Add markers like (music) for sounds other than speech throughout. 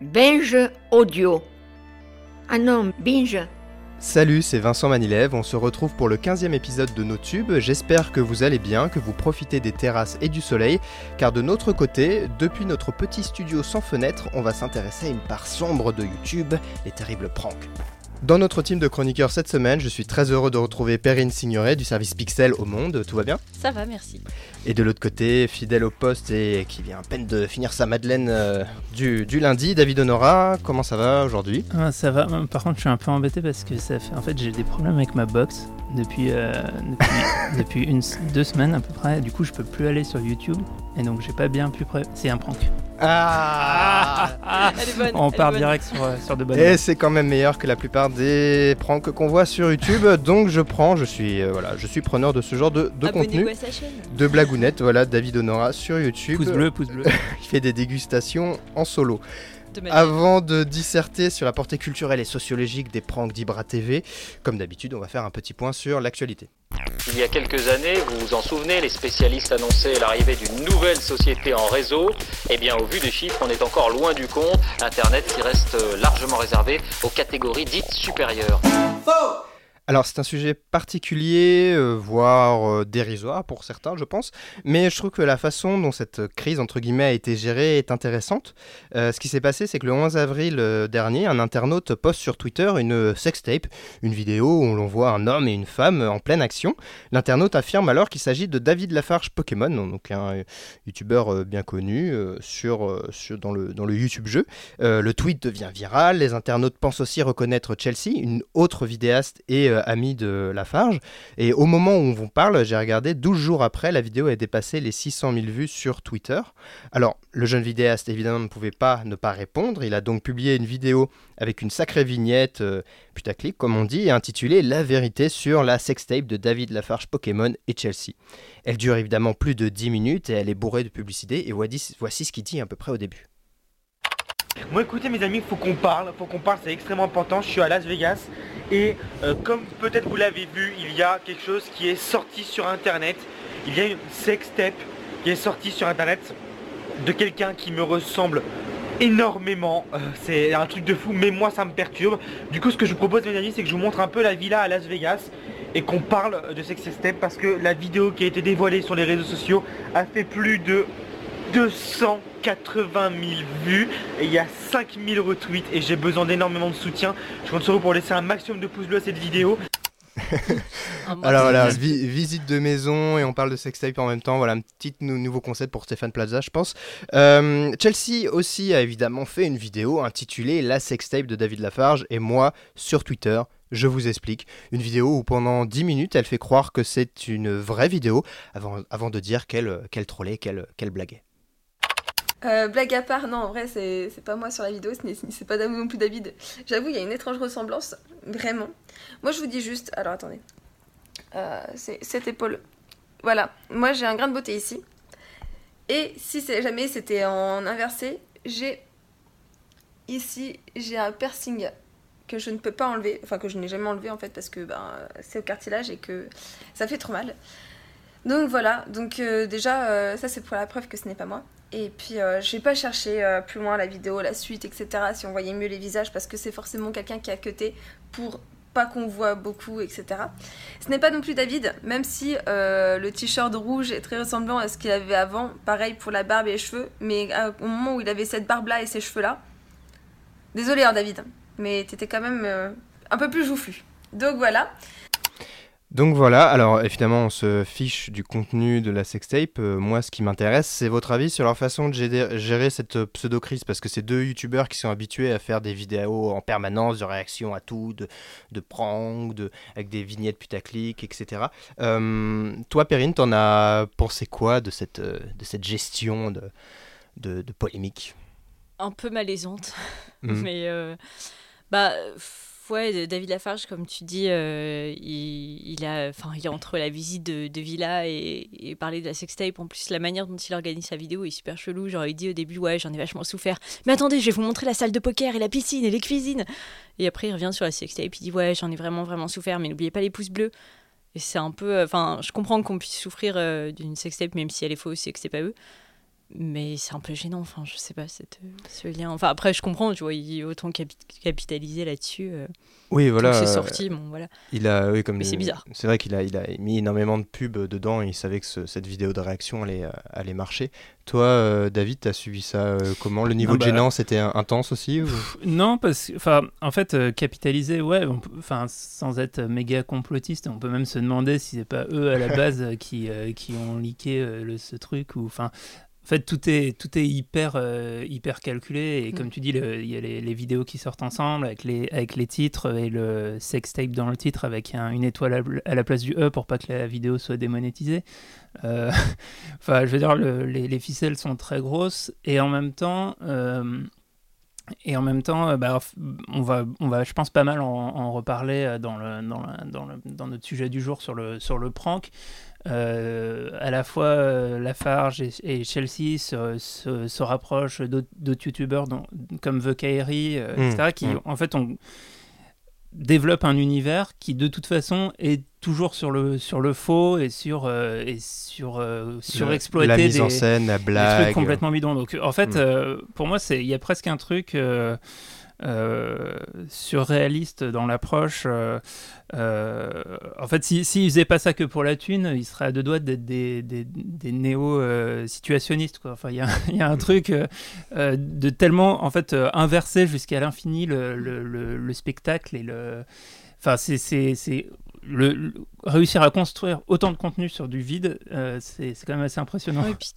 Binge audio. Ah non, binge. Salut, c'est Vincent Manilev, on se retrouve pour le 15e épisode de nos tubes. J'espère que vous allez bien, que vous profitez des terrasses et du soleil, car de notre côté, depuis notre petit studio sans fenêtre, on va s'intéresser à une part sombre de YouTube, les terribles pranks. Dans notre team de chroniqueurs cette semaine, je suis très heureux de retrouver Perrine Signoret du service Pixel au Monde. Tout va bien? Ça va, merci. Et de l'autre côté, fidèle au poste et qui vient à peine de finir sa Madeleine euh, du, du lundi, David Honora. Comment ça va aujourd'hui? Ah, ça va. Par contre, je suis un peu embêté parce que ça fait. En fait, j'ai des problèmes avec ma box depuis, euh, depuis, (laughs) depuis une, deux semaines à peu près. Du coup, je peux plus aller sur YouTube. Et donc, j'ai pas bien pu. Pré... C'est un prank. Ah, Elle est bonne. On elle est part bonne. direct sur, euh, sur de bonnes Et c'est quand même meilleur que la plupart des pranks qu'on voit sur YouTube. Donc je prends, je suis, euh, voilà, je suis preneur de ce genre de, de contenu, à sa Voilà, David Honora sur YouTube. Pouce bleu, pouce bleu. (laughs) Il fait des dégustations en solo. De. Avant de disserter sur la portée culturelle et sociologique des pranks d'Ibra TV, comme d'habitude, on va faire un petit point sur l'actualité. Il y a quelques années, vous vous en souvenez, les spécialistes annonçaient l'arrivée d'une nouvelle société en réseau. Eh bien, au vu des chiffres, on est encore loin du compte. Internet qui reste largement réservé aux catégories dites supérieures. Alors c'est un sujet particulier, euh, voire euh, dérisoire pour certains, je pense, mais je trouve que la façon dont cette crise entre guillemets a été gérée est intéressante. Euh, ce qui s'est passé, c'est que le 11 avril dernier, un internaute poste sur Twitter une sextape, une vidéo où l'on voit un homme et une femme en pleine action. L'internaute affirme alors qu'il s'agit de David Lafarge Pokémon, donc un youtubeur bien connu sur, sur- dans, le, dans le YouTube jeu. Le tweet devient viral, les internautes pensent aussi reconnaître Chelsea, une autre vidéaste et euh, amie de Lafarge. Et au moment où on vous parle, j'ai regardé, 12 jours après, la vidéo a dépassé les 600 000 vues sur Twitter. Alors, le jeune vidéaste, évidemment, ne pouvait pas ne pas répondre. Il a donc publié une vidéo avec une sacrée vignette euh, putaclic, comme on dit, intitulée La vérité sur la sextape de David Lafarge Pokémon et Chelsea. Elle dure évidemment plus de 10 minutes et elle est bourrée de publicité. Et voici ce qu'il dit à peu près au début. Moi écoutez mes amis, faut qu'on parle, faut qu'on parle, c'est extrêmement important. Je suis à Las Vegas et euh, comme peut-être vous l'avez vu, il y a quelque chose qui est sorti sur internet. Il y a une sextape qui est sortie sur internet de quelqu'un qui me ressemble énormément. Euh, c'est un truc de fou, mais moi ça me perturbe. Du coup ce que je vous propose mes amis, c'est que je vous montre un peu la villa à Las Vegas et qu'on parle de sextape parce que la vidéo qui a été dévoilée sur les réseaux sociaux a fait plus de 280 000 vues et il y a 5000 retweets et j'ai besoin d'énormément de soutien. Je compte sur vous pour laisser un maximum de pouces bleus à cette vidéo. (laughs) Un Alors voilà, vi- visite de maison et on parle de sextape en même temps. Voilà un petit nou- nouveau concept pour Stéphane Plaza, je pense. Euh, Chelsea aussi a évidemment fait une vidéo intitulée La sextape de David Lafarge et moi sur Twitter. Je vous explique. Une vidéo où pendant 10 minutes, elle fait croire que c'est une vraie vidéo avant, avant de dire qu'elle qu'elle trollait, qu'elle qu'elle blaguait. Euh, blague à part, non, en vrai, c'est pas moi sur la vidéo, c'est pas non plus David. J'avoue, il y a une étrange ressemblance, vraiment. Moi, je vous dis juste, alors attendez, Euh, c'est cette épaule. Voilà, moi j'ai un grain de beauté ici. Et si jamais c'était en inversé, j'ai ici, j'ai un piercing que je ne peux pas enlever, enfin que je n'ai jamais enlevé en fait parce que ben, c'est au cartilage et que ça fait trop mal. Donc voilà, donc euh, déjà, ça c'est pour la preuve que ce n'est pas moi. Et puis, euh, je vais pas chercher euh, plus loin la vidéo, la suite, etc. Si on voyait mieux les visages, parce que c'est forcément quelqu'un qui a cuté pour pas qu'on voit beaucoup, etc. Ce n'est pas non plus David, même si euh, le t-shirt rouge est très ressemblant à ce qu'il avait avant. Pareil pour la barbe et les cheveux, mais euh, au moment où il avait cette barbe-là et ces cheveux-là, désolé hein, David, mais t'étais quand même un peu plus joufflu. Donc voilà. Donc voilà, alors évidemment on se fiche du contenu de la sextape. Euh, moi ce qui m'intéresse c'est votre avis sur leur façon de gérer, gérer cette euh, pseudo-crise parce que c'est deux youtubeurs qui sont habitués à faire des vidéos en permanence de réaction à tout, de, de pranks, de, avec des vignettes putaclic, etc. Euh, toi Perrine, t'en as pensé quoi de cette, de cette gestion de, de, de polémique? Un peu malaisante. Mhm. (laughs) Mais euh, bah f- ouais, David Lafarge, comme tu dis, euh, il, a, enfin, il entre la visite de, Villa et, parler de la sextape. En plus, la manière dont il organise sa vidéo est super chelou. Genre, il dit au début, ouais, j'en ai vachement souffert. Mais attendez, je vais vous montrer la salle de poker et la piscine et les cuisines. Et après, il revient sur la sextape. Il dit, ouais, j'en ai vraiment, vraiment souffert. Mais n'oubliez pas les pouces bleus. Et c'est un peu, enfin, je comprends qu'on puisse souffrir euh, d'une sextape, même si elle est fausse et que c'est pas eux. Mais c'est un peu gênant, enfin, je sais pas, cette, ce lien. Enfin, après, je comprends, tu vois, il autant capi capitaliser là-dessus. Euh, oui, voilà. C'est sorti, bon, voilà. Il a, oui, comme mais c'est bizarre. C'est vrai qu'il a, il a mis énormément de pubs dedans et il savait que cette vidéo de réaction allait, allait marcher. Toi, euh, David, tu as suivi ça euh, comment? Le niveau de bah, gênance était intense aussi Non, parce que, enfin, en fait, capitaliser, ouais, enfin, sans être méga complotiste, on peut même se demander si c'est pas eux à la (laughs) base qui, qui ont leaké le, ce truc ou, enfin, en fait, tout est, tout est hyper, euh, hyper calculé. Et mm. comme tu dis, il y a les, vidéos qui sortent ensemble avec les, avec les titres et le sex tape dans le titre avec une étoile à, la place du E pour pas que la vidéo soit démonétisée. Euh, (laughs) enfin, je veux dire, les, les, ficelles sont très grosses. Et en même temps. Euh, et en même temps, bah, on, va, on va, je pense, pas mal en, en reparler dans, le, dans, dans, le, dans, notre sujet du jour sur le, sur le prank. Euh, à la fois euh, Lafarge et, Chelsea se, se, rapprochent d'autres youtubeurs comme The Kairi, euh, etc., qui mmh. en fait on développe un univers qui de toute façon est toujours sur le, sur le faux et sur, et sur surexploiter la mise en scène, la blague. Des trucs complètement bidons. Donc en fait, mmh. pour moi, il y a presque un truc euh, surréaliste dans l'approche. Euh, euh, en fait, s'ils si, faisaient pas ça que pour la thune, ils seraient à deux doigts d'être des, des, des néo-situationnistes. Enfin, il y, y, a un truc de tellement en fait inversé jusqu'à l'infini le, le, le, spectacle et le. Enfin, c'est le, réussir à construire autant de contenu sur du vide, euh, c'est quand même assez impressionnant. Oui, puis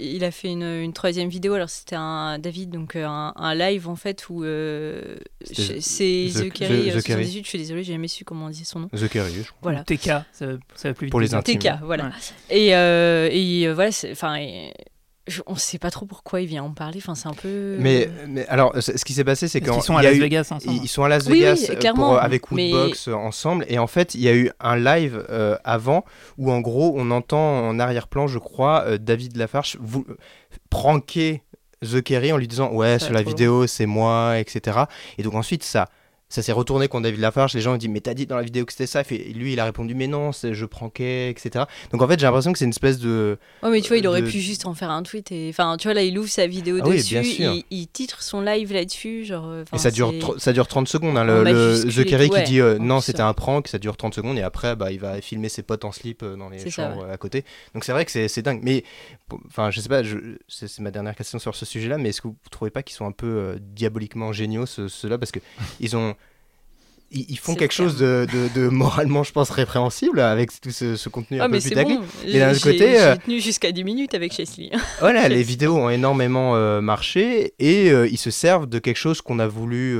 il a fait une, une troisième vidéo, alors c'était un David, donc euh, un, live en fait où euh, c'est The, Kerry 78, je suis désolée, j'ai jamais su comment on disait son nom. The Kerry, je crois. Voilà. TK, ça, ça va plus vite. Pour les intimes. TK, voilà. Et, et voilà, enfin on ne sait pas trop pourquoi il vient en parler. Enfin, c'est un peu. Mais, mais alors, ce qui s'est passé, c'est qu'ils sont à Las Vegas ensemble. Ils sont à Las Vegas pour, avec Woodbox ensemble. Et en fait, il y a eu un live euh, avant où, en gros, on entend en arrière-plan, je crois, euh, David Lafarge vous, pranker The Kerry en lui disant Ouais, sur la vidéo, c'est moi, etc. Et donc, ensuite, ça ça s'est retourné contre David Lafarge. Les gens ont dit, mais t'as dit dans la vidéo que c'était ça. Et lui, il a répondu, mais non, je pranquais, etc. Donc en fait, j'ai l'impression que c'est une espèce de. Oh, mais tu vois, il aurait pu juste en faire un tweet. Et... Enfin, tu vois, là, il ouvre sa vidéo ah dessus. il, il, titre son live là-dessus. Genre, euh, et ça dure, ça dure 30 secondes. Hein, le, The Kerry qui dit, euh, non, c'était un prank, ça dure 30 secondes. Et après, bah, il va filmer ses potes en slip euh, dans les chambres à côté. Donc c'est vrai que c'est dingue. Mais, enfin, je sais pas, c'est ma dernière question sur ce sujet-là. Mais est-ce que vous trouvez pas qu'ils sont un peu diaboliquement géniaux, ceux-là? Parce qu'ils (laughs) ont ils, font quelque chose de, de, moralement, je pense, répréhensible avec tout ce, contenu ah, un peu putaclic. Bon. Et d'un côté. J'ai euh, tenu jusqu'à 10 minutes avec Chesley. (laughs) voilà, les vidéos ont énormément euh, marché et euh, ils se servent de quelque chose qu'on a voulu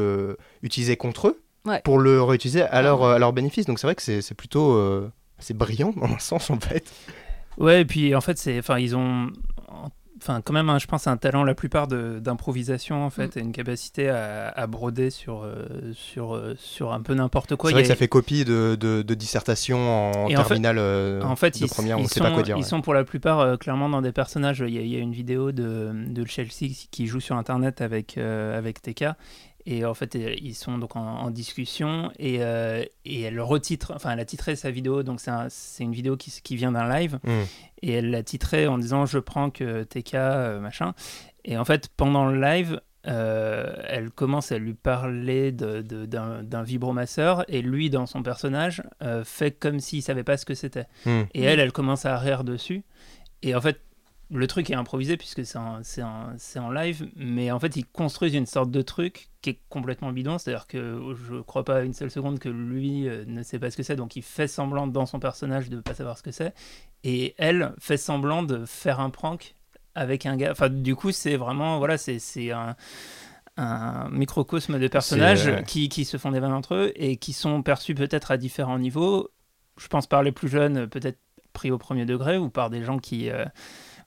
utiliser contre eux pour le réutiliser à leur, à leur bénéfice. Donc c'est vrai que c'est plutôt. c'est brillant dans un sens en fait. Ouais, et puis en fait, c'est, enfin, ils ont, enfin quand même, hein, je pense, un talent la plupart d'improvisation en fait, mm. et une capacité à, broder sur euh, sur euh, sur un peu n'importe quoi. C'est vrai que ça fait copie de, de, dissertation en terminale euh, en fait, de première, on sait pas quoi dire. Ils sont pour la plupart clairement dans des personnages. Il y, a, une vidéo de, de Chelsea qui joue sur internet avec avec TK et en fait, ils sont donc en, discussion et, euh, et, elle retitre, enfin, elle a titré sa vidéo, donc c'est une vidéo qui, qui vient d'un live. Mm. Et elle l'a titré en disant Je prends que TK, euh, machin. Et en fait, pendant le live, euh, elle commence à lui parler d'un vibromasseur et lui, dans son personnage, fait comme s'il savait pas ce que c'était. Mm. Et elle, elle commence à rire dessus. Et en fait, le truc est improvisé puisque c'est en, live, mais en fait, ils construisent une sorte de truc qui est complètement bidon. C'est-à-dire que je ne crois pas une seule seconde que lui euh, ne sait pas ce que c'est, donc il fait semblant dans son personnage de ne pas savoir ce que c'est. Et elle fait semblant de faire un prank avec un gars. Enfin, du coup, c'est vraiment. Voilà, c'est un un microcosme de personnages euh, qui, qui, se font des vannes entre eux et qui sont perçus peut-être à différents niveaux. Je pense par les plus jeunes, peut-être pris au premier degré, ou par des gens qui, euh,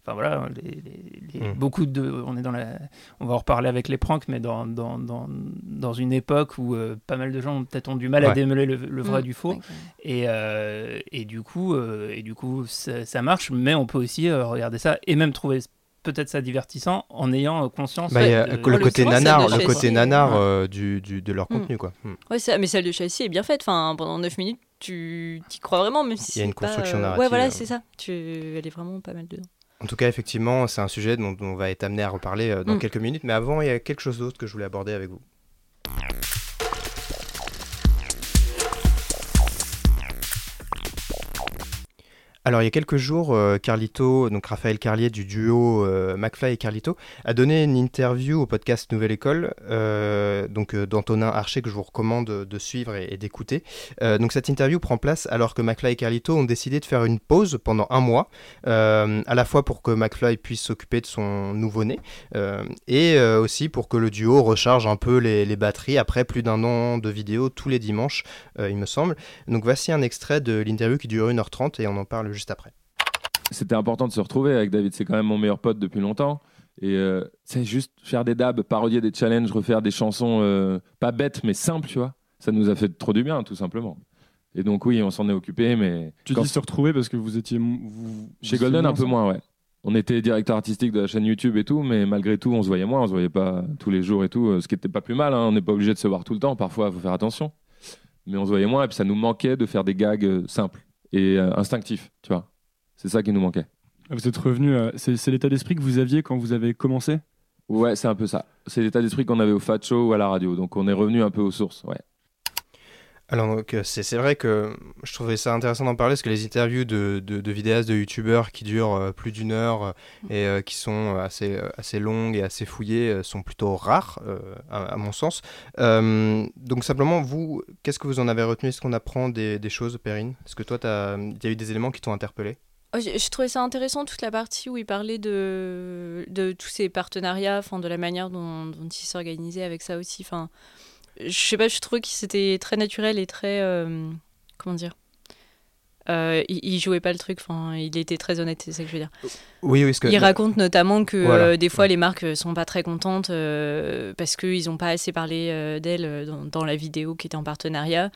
Enfin voilà, les, hmm. beaucoup de, on est dans la, on va en reparler avec les pranks, mais dans, dans, dans, dans une époque où euh, pas mal de gens peut-être ont du mal à démêler le, vrai hmm. du faux, et, euh, et du coup, euh, et du coup ça, marche, mais on peut aussi regarder ça et même trouver peut-être ça divertissant en ayant conscience bah, le, côté nanar, le côté nanar du, du, de leur hmm. contenu quoi. Ouais, mais celle de châssis est bien faite. Enfin, pendant 9 minutes, tu y crois vraiment, même si il y a une construction narrative. Ouais, voilà, c'est ça. Tu, elle est vraiment pas mal dedans. En tout cas, effectivement, c'est un sujet dont, on va être amené à reparler euh, dans Mm. quelques minutes. Mais avant, il y a quelque chose d'autre que je voulais aborder avec vous. Alors, il y a quelques jours, euh, Carlito, donc Raphaël Carlier du duo euh, McFly et Carlito, a donné une interview au podcast Nouvelle École, euh, donc euh, d'Antonin Archer, que je vous recommande de suivre et, d'écouter. Donc, cette interview prend place alors que McFly et Carlito ont décidé de faire une pause pendant un mois, à la fois pour que McFly puisse s'occuper de son nouveau-né, et aussi pour que le duo recharge un peu les, batteries après plus d'un an de vidéos tous les dimanches, il me semble. Donc, voici un extrait de l'interview qui dure 1h30 et on en parle juste après. C'était important de se retrouver avec David. C'est quand même mon meilleur pote depuis longtemps. Et euh, c'est juste faire des dabs, parodier des challenges, refaire des chansons euh, pas bêtes mais simples, tu vois. Ça nous a fait trop du bien, tout simplement. Et donc oui, on s'en est occupé, mais Tu Quand- dis se retrouver parce que vous étiez. Vous, chez vous Golden un peu moins, ouais. On était directeur artistique de la chaîne YouTube et tout, mais malgré tout, on se voyait moins, on se voyait pas tous les jours et tout, euh, ce qui était pas plus mal. hein. On n'est pas obligé de se voir tout le temps, parfois, il faut faire attention. Mais on se voyait moins et puis ça nous manquait de faire des gags simples et euh, instinctifs, tu vois. C'est ça qui nous manquait. Vous êtes revenu. euh, c'est l'état d'esprit que vous aviez quand vous avez commencé? Ouais, c'est un peu ça. C'est l'état d'esprit qu'on avait au Fat Show ou à la radio. Donc on est revenu un peu aux sources. Ouais. Alors euh, c'est vrai que je trouvais ça intéressant d'en parler parce que les interviews de, de, de vidéastes, de youtubeurs qui durent euh, plus d'une heure euh, et qui sont assez, assez longues et assez fouillées sont plutôt rares à, mon sens. Donc simplement, vous, qu'est-ce que vous en avez retenu? Est-ce qu'on apprend des, choses, Perrine? Est-ce que toi, il y a eu des éléments qui t'ont interpellé? Oh, j'ai trouvé ça intéressant toute la partie où il parlait de, de tous ces partenariats, enfin, de la manière dont, dont il s'organisait avec ça aussi. Enfin, je sais pas, je trouvais que c'était très naturel et très. euh, comment dire Euh, il, il jouait pas le truc, enfin, il était très honnête, c'est ça que je veux dire. Oui, oui, que Il raconte notamment que Voilà. euh, des fois les marques sont pas très contentes euh, parce qu'ils ont pas assez parlé d'elles euh, dans, dans la vidéo qui était en partenariat.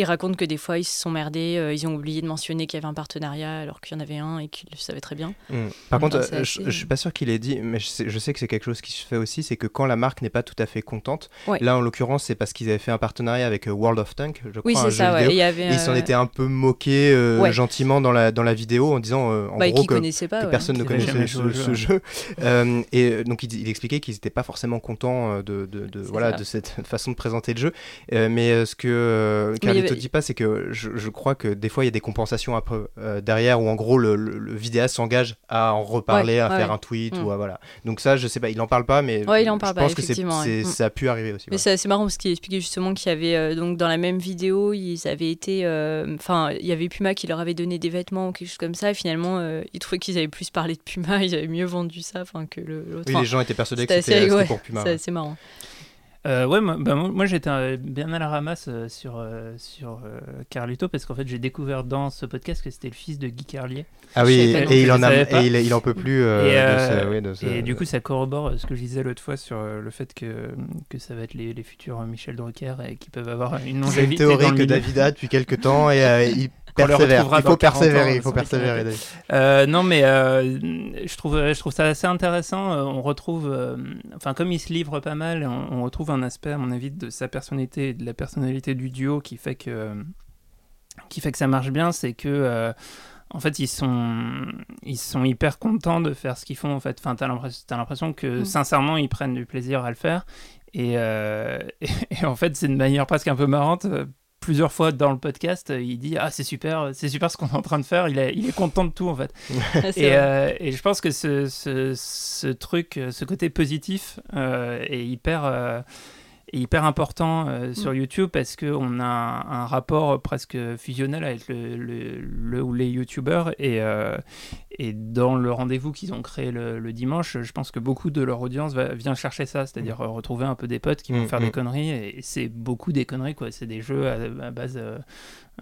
Il raconte que des fois ils se sont merdés, euh, ils ont oublié de mentionner qu'il y avait un partenariat alors qu'il y en avait un et qu'ils le savaient très bien. Mm. Par contre, Enfin, euh, je, assez- je suis pas sûr qu'il ait dit, mais je sais, je sais que c'est quelque chose qui se fait aussi, c'est que quand la marque n'est pas tout à fait contente, Ouais. là en l'occurrence c'est parce qu'ils avaient fait un partenariat avec euh, World of Tank, je crois, Oui, un c'est jeu ça, ouais. vidéo. Et il y avait. Et ils s'en étaient un peu moqués Ouais. gentiment dans la, dans la vidéo en disant en bah, gros que, pas. personne ne connaissait ce, ce jeu, (laughs) et donc il, il expliquait qu'ils n'étaient pas forcément contents de, de, voilà, ça. de cette (laughs) façon de présenter le jeu. Euh, mais euh, ce que euh, Carlito avait- dit pas, c'est que je, je crois que des fois il y a des compensations un peu euh, derrière où en gros le, le, le vidéaste s'engage à en reparler, Ouais, à ouais, faire ouais. un tweet ou à, voilà. Donc ça, je sais pas, il en parle pas, mais Ouais, il en je pas, pense que c'est, effectivement, c'est- ouais. Mm. ça a pu arriver aussi. Mais c'est assez marrant parce qu'il expliquait justement qu'il y avait euh, donc dans la même vidéo, ils avaient été, euh, enfin, il y avait Puma qui leur avait donné des vêtements ou quelque chose comme ça. Et finalement, ils trouvaient qu'ils avaient plus parlé de Puma, (laughs) ils avaient mieux vendu ça, enfin que l'autre. Oui, les gens étaient persuadés que c'était pour Puma. c'est assez marrant. Euh, ouais, moi, bah, moi- j'étais euh, bien à la ramasse euh, sur, sur Carlito parce qu'en fait j'ai découvert dans ce podcast que c'était le fils de Guy Carlier. Ah oui, et, il en a, et il, il en peut plus euh, Et, de ce- oui, de ce- Et du coup ça corrobore ce que je disais l'autre fois sur le fait que, que ça va être les, les futurs Michel Drucker et qui peuvent avoir une C'est une longévité dans théorie le que milieu. David a depuis quelques temps et (laughs) il persévère. Il faut dans 40 ans, persévérer, il faut persévérer. Euh, non, mais euh, je, trouve, je trouve ça assez intéressant. Euh, On retrouve, euh, enfin, comme il se livre pas mal, on, on retrouve un aspect, à mon avis, de sa personnalité et de la personnalité du duo qui fait que, qui fait que ça marche bien. C'est que, euh, en fait, ils sont, ils sont hyper contents de faire ce qu'ils font. En fait, enfin, t'as l'impression, que, Mm. sincèrement, ils prennent du plaisir à le faire. Et, euh, (laughs) et, et en fait, c'est une manière presque un peu marrante. Plusieurs fois dans le podcast, euh, il dit ah c'est super, c'est super ce qu'on est en train de faire. Il est, il est content de tout en fait. (laughs) Et, euh, et je pense que ce, ce, ce truc, euh, ce côté positif euh, est hyper, euh, est hyper important euh, sur YouTube parce qu'on a un, un rapport presque fusionnel avec le, le, le ou les YouTubeurs. Et, euh, et dans le rendez-vous qu'ils ont créé le, le dimanche, je pense que beaucoup de leur audience va, vient chercher ça, c'est-à-dire euh, retrouver un peu des potes qui vont Mm, faire mm. des conneries. Et, et c'est beaucoup des conneries, quoi. C'est des jeux à, à base.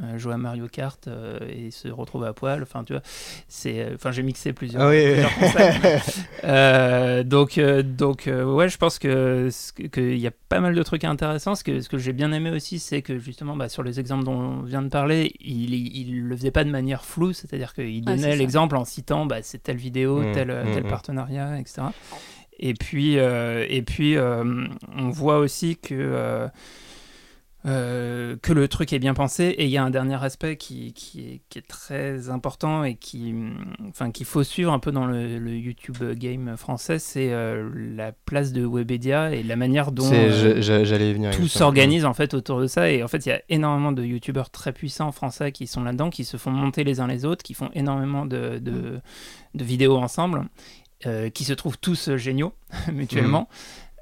Euh, jouer à Mario Kart euh, et se retrouver à poil. Enfin, tu vois, c'est. euh, Enfin, j'ai mixé plusieurs. Ah oui, plusieurs. (laughs) Euh, donc, donc ouais, je pense que qu'il y a pas mal de trucs intéressants. Ce que, ce que j'ai bien aimé aussi, c'est que justement, bah, sur les exemples dont on vient de parler, il, il le faisait pas de manière floue, c'est-à-dire qu'il c'est donnait l'exemple en citant, bah, c'est telle vidéo, Mmh, tel, mmh, tel mmh. partenariat, etc. Et puis, euh, et puis euh, on voit aussi que euh, euh, que le truc est bien pensé. Et il y a un dernier aspect qui, qui, est, qui est très important et qui, enfin, qu'il faut suivre un peu dans le, le YouTube game français, c'est euh, la place de Webedia et la manière dont euh, je- je- J'allais y venir. tout s'organise en fait autour de ça. Et en fait, il y a énormément de YouTubeurs très puissants français qui sont là-dedans, qui se font monter les uns les autres, qui font énormément de, de, de vidéos ensemble, qui se trouvent tous géniaux (laughs) mutuellement.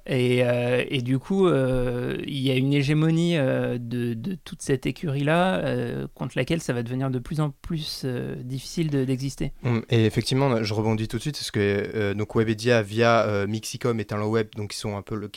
Et, euh, et du coup, euh, il y a une hégémonie euh, de, toute cette écurie-là contre laquelle ça va devenir de plus en plus difficile de- d'exister. Mm, Et effectivement, je rebondis tout de suite parce que donc Webedia via Mixicom et Talent Web, donc qui sont un peu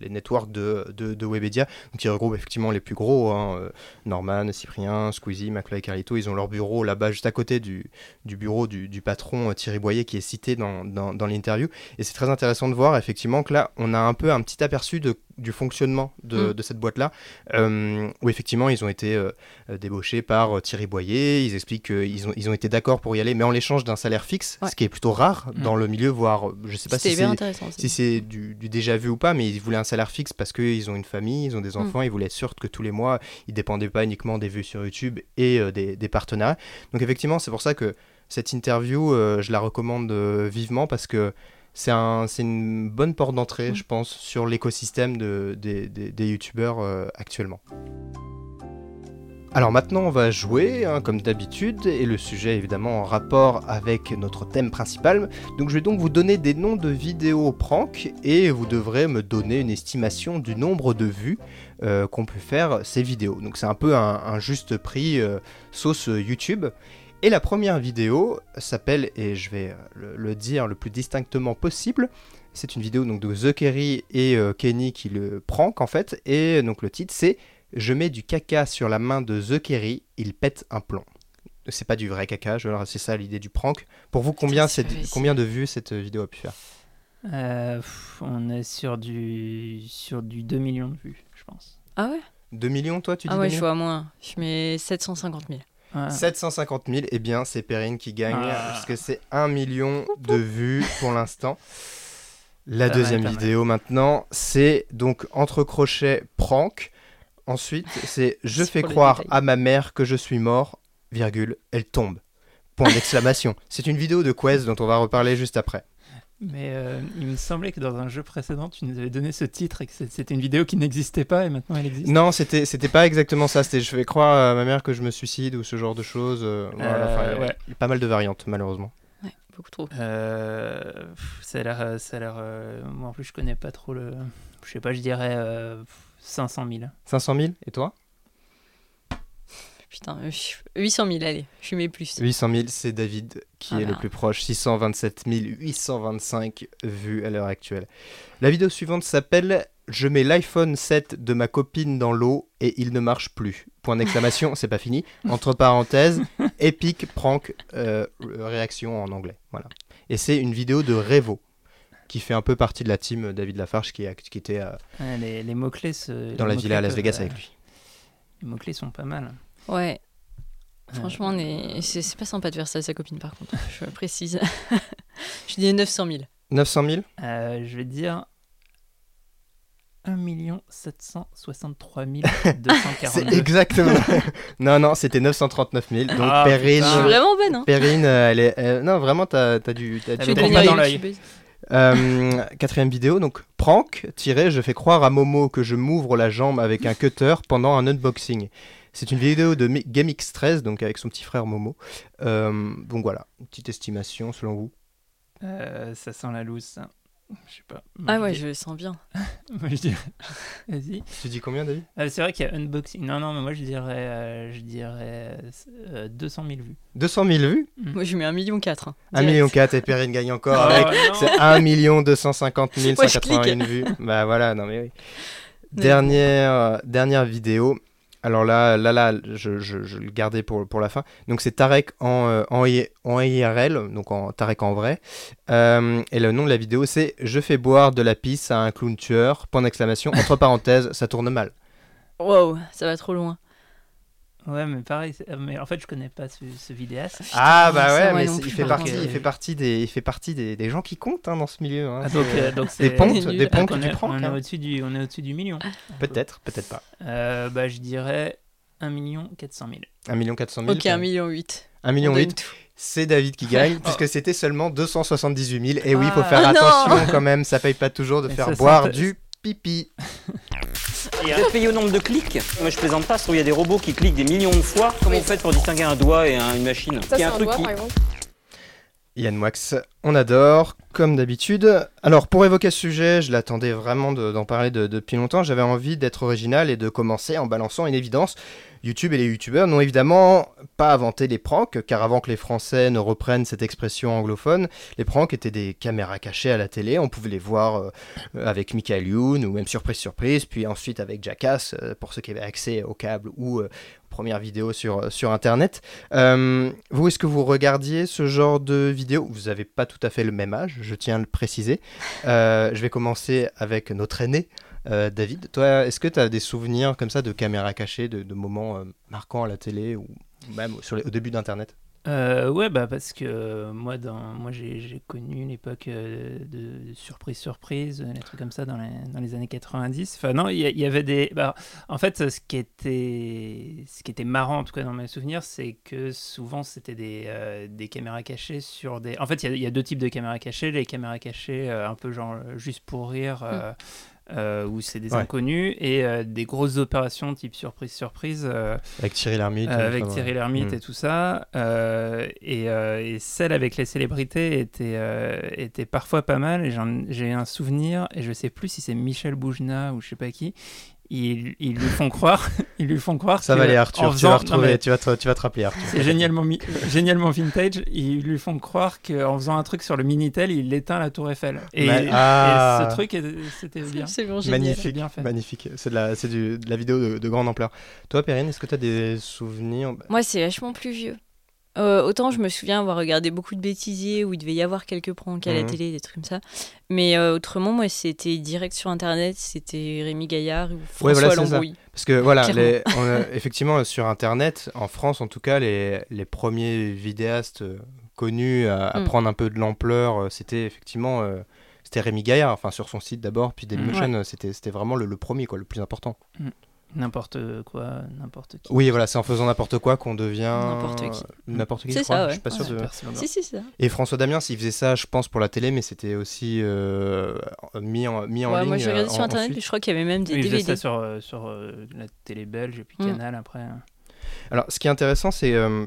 les networks de, de, de Webedia, donc regroupent effectivement les plus gros, hein, Norman, Cyprien, Squeezie, McFly et Carlito, ils ont leur bureau là-bas juste à côté du, bureau du, patron Thierry Boyer qui est cité dans, dans, dans l'interview. Et c'est très intéressant de voir effectivement que là, on a un peu un petit aperçu de, du fonctionnement de, Mm. de cette boîte-là, euh, où effectivement ils ont été euh, euh, débauchés par euh, Thierry Boyer. Ils expliquent qu'ils ont, ils ont été d'accord pour y aller, mais en l'échange d'un salaire fixe, Ouais. ce qui est plutôt rare Mm. dans le milieu, voire je sais pas si c'est si du, du déjà vu ou pas, mais ils voulaient un salaire fixe parce qu'ils ont une famille, ils ont Mm. des enfants, ils voulaient être sûrs que tous les mois, ils dépendaient pas uniquement des vues sur YouTube et euh, des, des partenariats. Donc effectivement, c'est pour ça que cette interview, euh, je la recommande euh, vivement parce que c'est un, c'est une bonne porte d'entrée, Mm. je pense, sur l'écosystème de, des, des, des youtubeurs euh, actuellement. Alors maintenant on va jouer hein, comme d'habitude et le sujet est évidemment en rapport avec notre thème principal. Donc je vais donc vous donner des noms de vidéos prank et vous devrez me donner une estimation du nombre de vues euh, qu'ont pu faire ces vidéos. Donc c'est un peu un, un juste prix euh, sauce YouTube. Et la première vidéo s'appelle, et je vais euh, le, le dire le plus distinctement possible, c'est une vidéo donc de The Kerry et euh, Kenny qui le prank en fait, et donc le titre c'est Je mets du caca sur la main de The Kerry, il pète un plomb. C'est pas du vrai caca, je- c'est ça l'idée du prank. Pour vous, combien, cette- de vues cette vidéo a pu faire? Euh, pff, on est sur du, sur du 2 millions de vues, je pense. Ah ouais? 2 millions toi, tu dis Ah ouais, je vois moins. Je mets 750 000. Ouais. 750 000, eh bien c'est Perrine qui gagne, Ah. parce que c'est 1 million de vues pour l'instant. La deuxième mal. vidéo maintenant, c'est donc entre crochets prank. Ensuite, c'est je fais croire détails. à ma mère que je suis mort, virgule, elle tombe. Point d'exclamation. c'est une vidéo de Quest dont on va reparler juste après. Mais euh, il me semblait que dans un jeu précédent, tu nous avais donné ce titre et que c'était une vidéo qui n'existait pas et maintenant elle existe. Non, c'était c'était pas exactement ça. C'était je fais croire à ma mère que je me suicide ou ce genre de choses. euh, voilà, Euh, enfin, il y a- ouais. il y a pas mal de variantes malheureusement. Ouais, beaucoup trop. Euh, pff, ça a l'air. ça a l'air, euh, moi en plus, je connais pas trop le. Je sais pas, je dirais euh, 500 000. 500 000 et toi? Putain, euh, 800 000, allez, je mets plus. 800 000, c'est David qui est le plus proche. 627 825 vues à l'heure actuelle. La vidéo suivante s'appelle Je mets l'iPhone 7 de ma copine dans l'eau et il ne marche plus. Point d'exclamation, c'est pas fini. (laughs) Entre parenthèses, epic prank euh, réaction en anglais. Voilà. Et c'est une vidéo de Revo qui fait un peu partie de la team David Lafarge qui, a- qui était euh, Ouais, les, les mots-clés. dans les la mots-clés villa à Las Vegas euh, avec lui. Les mots-clés sont pas mal. Ouais. Franchement, on est... c'est c'est pas sympa de faire ça à sa copine, par contre. Je précise. (laughs) je dis 900 000. 900 000 euh, je vais dire 1 763 (laughs) C'est 242. exactement. (laughs) non, non, c'était 939 000. Donc Ah, Perrine. Je suis vraiment bonne, hein. Perrine, euh, elle est. euh, non, vraiment, t'as as dû. t'as combat dans l'œil. Euh, quatrième vidéo, donc prank, tiré, je fais croire à Momo que je m'ouvre la jambe avec un cutter pendant un unboxing. C'est une vidéo de Mi- GameX13, donc avec son petit frère Momo. Euh, donc voilà, une petite estimation selon vous. Euh, ça sent la loose, ça. Je sais pas. Moi, Ah je ouais, dis- je le sens bien. (laughs) moi, je dirais- (laughs) Vas-y. Tu dis combien, David? Ah, c'est vrai qu'il y a unboxing. Non, non, mais moi je dirais, euh, je dirais euh, 200 000 vues. 200 000 vues? Moi, je mets 1,4 million. Hein, 1 million 4 et Perrine gagne encore Oh, (laughs) avec. C'est 1 million 250 Moi, je 181 vues. Bah voilà, non mais oui. Dernière, euh, dernière vidéo. Alors là, là, là, je, je, le gardais pour, pour la fin. Donc c'est Tarek en, euh, en, en IRL, donc en Tarek en vrai. Euh, et le nom de la vidéo, c'est Je fais boire de la pisse à un clown tueur. Point d'exclamation. Entre (laughs) parenthèses, ça tourne mal. Wow, ça va trop loin. Ouais, mais pareil. Mais en fait, je connais pas ce, ce vidéaste. Ah bah ouais, mais il fait partie, il fait partie des, il fait partie des, des gens qui comptent hein, dans ce milieu. hein. Ah, donc, euh, donc des pontes, (laughs) des pontes on du est, prank. on est hein. au-dessus du, on est au-dessus du million. Peut-être, peut-être pas. Euh, bah, je dirais 1 million 400 000. 1 million 400 000. Ok, 1 million 8. 1 million On donne 8. tout. C'est David qui gagne, puisque c'était seulement 278 000. Et oui, il faut Ah. faire Oh non attention quand même, ça paye pas toujours de Mais faire boire du pipi. Vous êtes payé au nombre de clics Moi je plaisante pas, il y a des robots qui cliquent des millions de fois. Comment vous faites pour distinguer un doigt et un- une machine Ça, c'est un un truc doigt, qui. par exemple. Yann Moix, on adore, comme d'habitude. Alors, pour évoquer ce sujet, je l'attendais vraiment de- d'en parler de- depuis longtemps. J'avais envie d'être original et de commencer en balançant une évidence. YouTube et les YouTubeurs n'ont évidemment pas inventé les pranks, car avant que les Français ne reprennent cette expression anglophone, les pranks étaient des caméras cachées à la télé. On pouvait les voir euh, avec Michael Youn ou même Surprise Surprise, puis ensuite avec Jackass, euh, pour ceux qui avaient accès au câble ou euh, aux premières vidéos sur, sur Internet. Vous, est-ce que vous regardiez ce genre de vidéos? Vous n'avez pas tout à fait le même âge, je tiens à le préciser. Je vais commencer avec notre aîné, euh, David. Toi, est-ce que tu as des souvenirs comme ça de caméras cachées, de, de moments euh, marquants à la télé ou même sur les- au début d'Internet? Euh, ouais, bah parce que moi, dans, moi j'ai j'ai connu l'époque de surprise surprise, euh, les trucs comme ça dans les, dans les années 90. Enfin non, il y, avait des. bah, en fait, ce qui était, ce qui était marrant en tout cas dans mes souvenirs, c'est que souvent c'était des, euh, des caméras cachées sur des. En fait, il y a- il y, a deux types de caméras cachées. Les caméras cachées, euh, un peu genre juste pour rire. euh, euh, où c'est des Ouais. inconnus et euh, des grosses opérations type surprise surprise euh, Avec Thierry Lhermitte euh, avec. Thierry Lhermitte Mm. et tout ça. et, et celle avec les célébrités était, était parfois pas mal. Et j'ai un souvenir, et je sais plus si c'est Michel Boujna ou je sais pas qui. Ils, ils lui font croire, (laughs) ils lui font croire Ça que va aller Arthur, tu vas non, retrouver, mais tu, vas te, tu vas te rappeler Arthur. C'est génialement, mi- génialement vintage. Ils lui font croire qu'en faisant un truc sur le Minitel, il éteint la Tour Eiffel. Et, Ah. ce truc, était- c'était bien. Magnifique, C'est bien fait. magnifique. C'est de la, c'est du- de la vidéo de, de grande ampleur. Toi, Perrine, est-ce que tu as des souvenirs? Moi, c'est vachement plus vieux. Euh, autant je me souviens avoir regardé beaucoup de bêtisiers où il devait y avoir quelques pranks à la Mhm. télé, des trucs comme ça. Mais euh, autrement, moi, c'était direct sur Internet, c'était Rémi Gaillard ou Ouais, François voilà, c'est ça. Lambrouille. Parce que voilà, Clairement. les- on a- (laughs) effectivement, sur Internet, en France en tout cas, les, les premiers vidéastes euh, connus à, à Mm. prendre un peu de l'ampleur, c'était effectivement euh, c'était Rémi Gaillard, enfin sur son site d'abord, puis Dailymotion, euh, c'était c'était vraiment le, le premier, quoi, le plus important. N'importe quoi, n'importe qui. Oui, voilà, c'est en faisant n'importe quoi qu'on devient N'importe qui. N'importe qui, C'est je crois. ça, Je ouais. suis pas sûr Ouais. de. Si, si, c'est ça. Et François Damien, il faisait ça, je pense, pour la télé, mais c'était aussi euh, mis en, mis en Ouais, ligne. moi, j'ai regardé euh, sur Internet, ensuite. je crois qu'il y avait même des Oui, il faisait DVD. ça sur, euh, sur euh, la télé belge et puis Mm. Canal après. hein. Alors, ce qui est intéressant, c'est euh,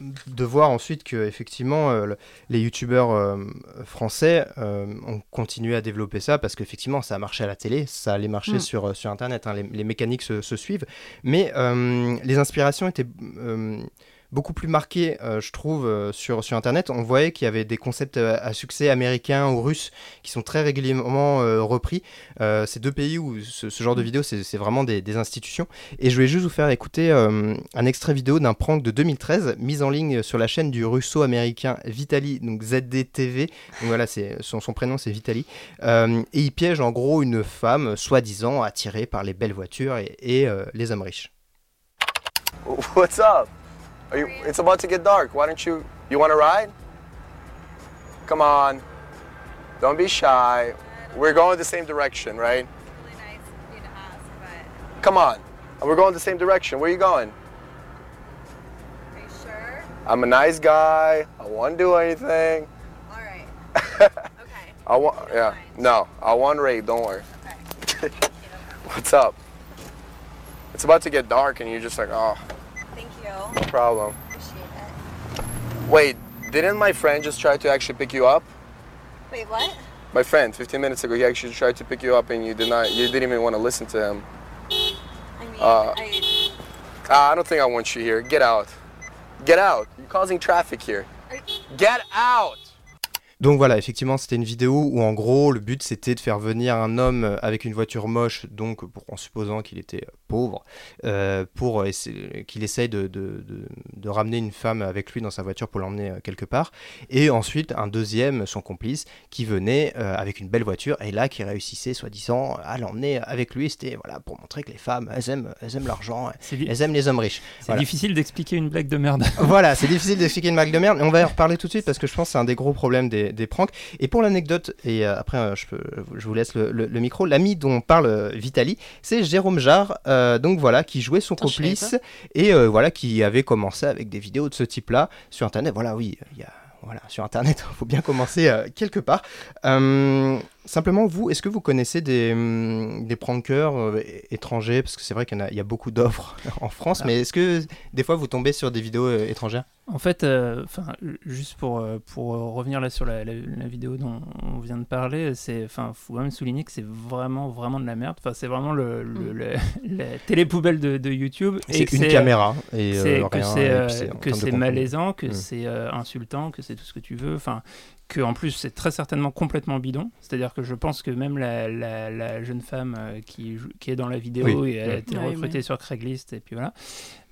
de voir ensuite que effectivement euh, le- les youtubeurs euh, français euh, ont continué à développer ça parce qu'effectivement ça a marché à la télé, ça allait marcher Mm. sur, sur internet, hein, les, les mécaniques se, se suivent, mais les inspirations étaient beaucoup plus marquées, euh, je trouve, euh, sur, sur internet. On voyait qu'il y avait des concepts euh, à succès américains ou russes qui sont très régulièrement euh, repris. Euh, ces deux pays où ce, ce genre de vidéo, c'est c'est vraiment des, des institutions. Et je voulais juste vous faire écouter euh, un extrait vidéo d'un prank de 2013 mis en ligne sur la chaîne du russo-américain Vitali, donc ZDTV. Donc voilà, c'est son, son prénom c'est Vitali. Euh, et il piège en gros une femme soi-disant attirée par les belles voitures et, et, euh, les hommes riches. What's up? Are you, it's about to get dark. Why don't you you want to ride? Come on. Don't be shy. We're going the same direction, right? Come on. We're going the same direction. Where are you going? Are you sure? I'm a nice guy. I won't do anything. All right. (laughs) Okay. I want yeah. No, I want rape. Don't worry. (laughs) What's up? It's about to get dark, and you're just like, oh, you. no problem. Appreciate it. Wait, didn't my friend just try to actually pick you up? Wait, what? My friend, 15 minutes ago, he actually tried to pick you up, and you did not. You didn't even want to listen to him. I mean, Uh, I. Ah, I don't think I want you here. Get out. Get out. You're causing traffic here. Get out. Donc voilà, effectivement, c'était une vidéo où en gros, le but c'était de faire venir un homme avec une voiture moche, donc pour, en supposant qu'il était pauvre, euh, pour qu'il essaye de, de- de- de ramener une femme avec lui dans sa voiture pour l'emmener euh, quelque part. Et ensuite, un deuxième, son complice, qui venait euh, avec une belle voiture et là qui réussissait, soi-disant, à l'emmener avec lui. C'était voilà, pour montrer que les femmes, elles aiment, elles aiment l'argent, elles aiment les hommes riches. C'est Voilà. difficile d'expliquer une blague de merde. (laughs) Voilà, c'est difficile d'expliquer une blague de merde, mais on va y reparler tout de suite parce que je pense que c'est un des gros problèmes des, des pranks. Et pour l'anecdote, et après je, peux- je vous laisse le, le- le micro, l'ami dont parle Vitali, c'est Jérôme Jarre, euh, donc voilà, qui jouait son Attends, complice et euh, voilà, qui avait commencé avec des vidéos de ce type-là sur Internet. Voilà, oui, il y a. Voilà, sur Internet, il (laughs) faut bien commencer euh, quelque part. Euh, simplement, vous, est-ce que vous connaissez des, hum, des prankers euh, étrangers? Parce que c'est vrai qu'il y, a- il y a beaucoup d'offres (laughs) en France, Ah. mais est-ce que des fois vous tombez sur des vidéos euh, étrangères? En fait, euh, juste pour, pour revenir là sur la, la- la vidéo dont on vient de parler, enfin, faut quand même souligner que c'est vraiment, vraiment de la merde. Enfin, c'est vraiment le, le- la, (laughs) la télépoubelle de, de YouTube. C'est une caméra et, euh, que c'est, euh, malaisant, que Mm. c'est insultant, que c'est tout ce que tu veux. Enfin, que en plus c'est très certainement complètement bidon. C'est-à-dire que je pense que même la, la- la jeune femme euh, qui, est dans la vidéo Oui. et elle a Mm. été Ouais, recrutée sur Craigslist et puis voilà.